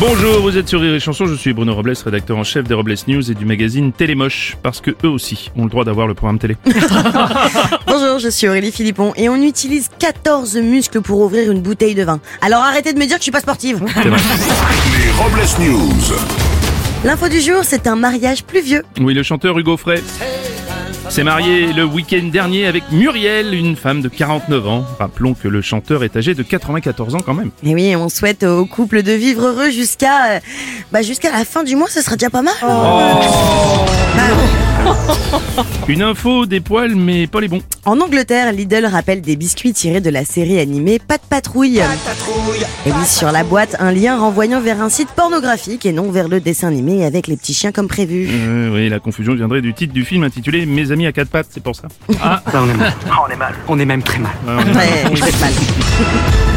Bonjour, vous êtes sur Rire et Chanson, je suis Bruno Robles, rédacteur en chef des Robles News et du magazine Télémoche, parce que eux aussi ont le droit d'avoir le programme télé. Bonjour, je suis Aurélie Philippon et on utilise 14 muscles pour ouvrir une bouteille de vin. Alors arrêtez de me dire que je suis pas sportive. Les Robles News. L'info du jour, c'est un mariage pluvieux. Oui, le chanteur Hugo Frey s'est marié le week-end dernier avec Muriel, une femme de 49 ans. Rappelons que le chanteur est âgé de 94 ans quand même. Et oui, on souhaite au couple de vivre heureux jusqu'à euh, bah, jusqu'à la fin du mois, ce sera déjà pas mal. Bah, Une info, des poils, mais pas les bons. en Angleterre, Lidl rappelle des biscuits tirés de la série animée Pas de patrouille. Et oui, sur la boîte, un lien renvoyant vers un site pornographique et non vers le dessin animé avec les petits chiens comme prévu. Euh, oui, la confusion viendrait du titre du film intitulé Mes amis à quatre pattes, c'est pour ça. Ah, bah on est mal. on est mal. On est même très mal. Ouais, on est- mal.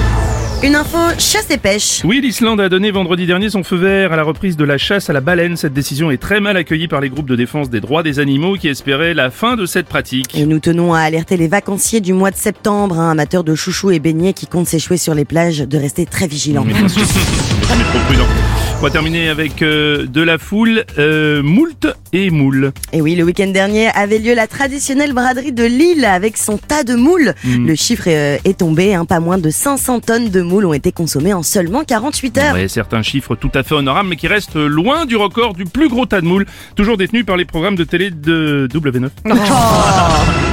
Une info chasse et pêche. Oui, l'Islande a donné vendredi dernier son feu vert à la reprise de la chasse à la baleine. Cette décision est très mal accueillie par les groupes de défense des droits des animaux qui espéraient la fin de cette pratique. Et nous tenons à alerter les vacanciers du mois de septembre, hein, amateurs de chouchous et beignets qui comptent s'échouer sur les plages, de rester très vigilants. Mais bien sûr, on va terminer avec euh, de la foule, euh, moult et moule. Et oui, le week-end dernier avait lieu la traditionnelle braderie de Lille avec son tas de moules. Le chiffre est, est tombé, hein, pas moins de 500 tonnes de moules ont été consommées en seulement 48 heures. Ouais, certains chiffres tout à fait honorables, mais qui restent loin du record du plus gros tas de moules, toujours détenu par les programmes de télé de W9.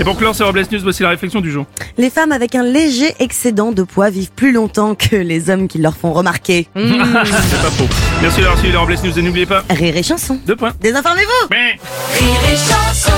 Et pour clore ces Robles News, voici la réflexion du jour. Les femmes avec un léger excédent de poids vivent plus longtemps que les hommes qui leur font remarquer. C'est pas faux. Merci d'avoir suivi les Robles News et n'oubliez pas, Rire et chanson. deux points. Désinformez-vous Mais- Rire et chanson